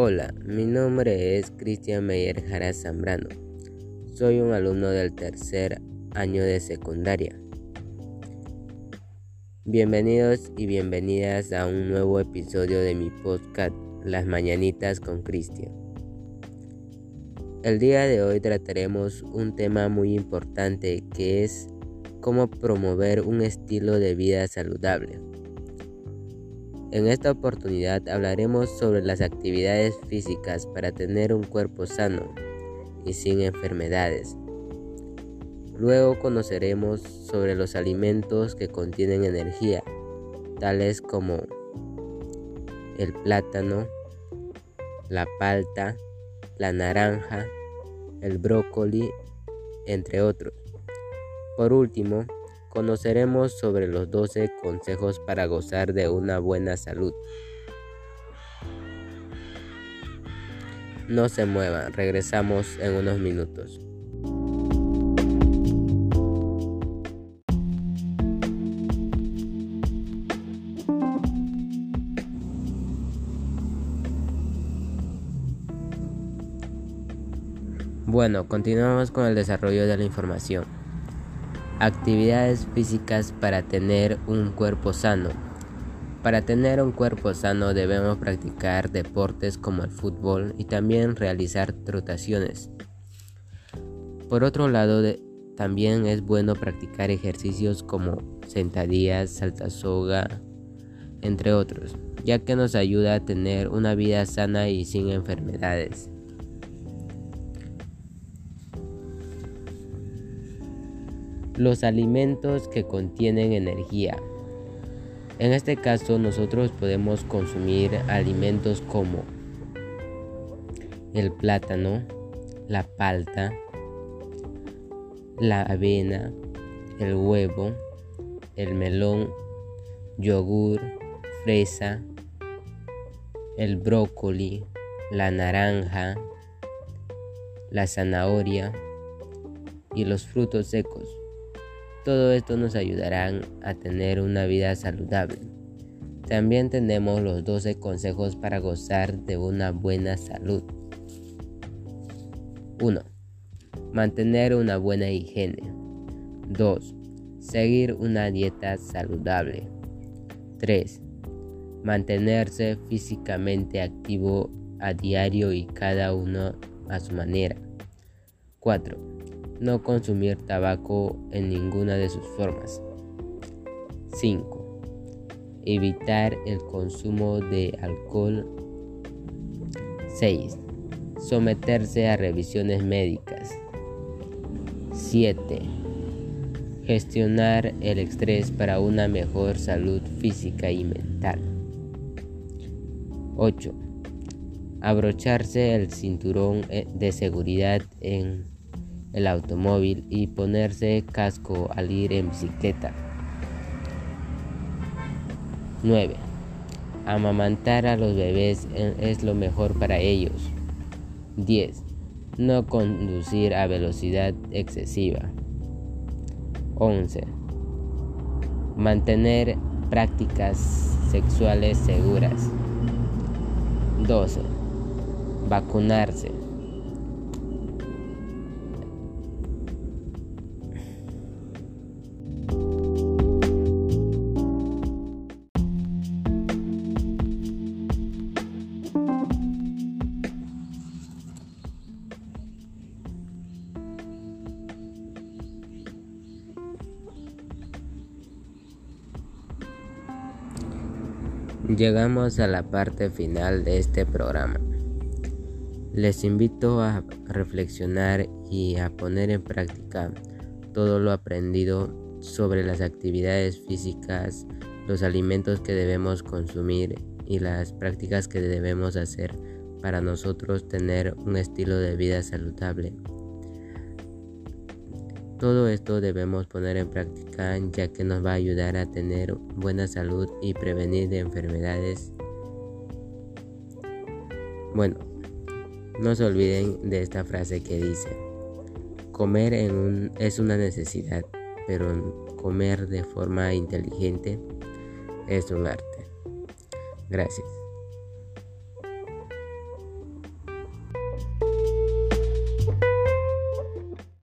Hola, mi nombre es Cristian Meyer Jara Zambrano. Soy un alumno del tercer año de secundaria. Bienvenidos y bienvenidas a un nuevo episodio de mi podcast Las Mañanitas con Cristian. El día de hoy trataremos un tema muy importante que es cómo promover un estilo de vida saludable. En esta oportunidad hablaremos sobre las actividades físicas para tener un cuerpo sano y sin enfermedades. Luego conoceremos sobre los alimentos que contienen energía, tales como el plátano, la palta, la naranja, el brócoli, entre otros. Por último, conoceremos sobre los 12 consejos para gozar de una buena salud. No se muevan, regresamos en unos minutos. Bueno, continuamos con el desarrollo de la información. Actividades físicas para tener un cuerpo sano. Para tener un cuerpo sano debemos practicar deportes como el fútbol y también realizar trotaciones. Por otro lado, también es bueno practicar ejercicios como sentadillas, saltasoga, entre otros, ya que nos ayuda a tener una vida sana y sin enfermedades. Los alimentos que contienen energía. En este caso nosotros podemos consumir alimentos como el plátano, la palta, la avena, el huevo, el melón, yogur, fresa, el brócoli, la naranja, la zanahoria y los frutos secos. Todo esto nos ayudará a tener una vida saludable. También tenemos los 12 consejos para gozar de una buena salud. 1. Mantener una buena higiene. 2. Seguir una dieta saludable. 3. Mantenerse físicamente activo a diario y cada uno a su manera. 4 no consumir tabaco en ninguna de sus formas. 5. Evitar el consumo de alcohol. 6. Someterse a revisiones médicas. 7. Gestionar el estrés para una mejor salud física y mental. 8. Abrocharse el cinturón eh, de seguridad en el automóvil y ponerse casco al ir en bicicleta. 9. Amamantar a los bebés es lo mejor para ellos. 10. No conducir a velocidad excesiva. 11. Mantener prácticas sexuales seguras. 12. Vacunarse. Llegamos a la parte final de este programa. Les invito a reflexionar y a poner en práctica todo lo aprendido sobre las actividades físicas, los alimentos que debemos consumir y las prácticas que debemos hacer para nosotros tener un estilo de vida saludable. Todo esto debemos poner en práctica ya que nos va a ayudar a tener buena salud y prevenir de enfermedades. Bueno, no se olviden de esta frase que dice, comer es una necesidad, pero comer de forma inteligente es un arte. Gracias.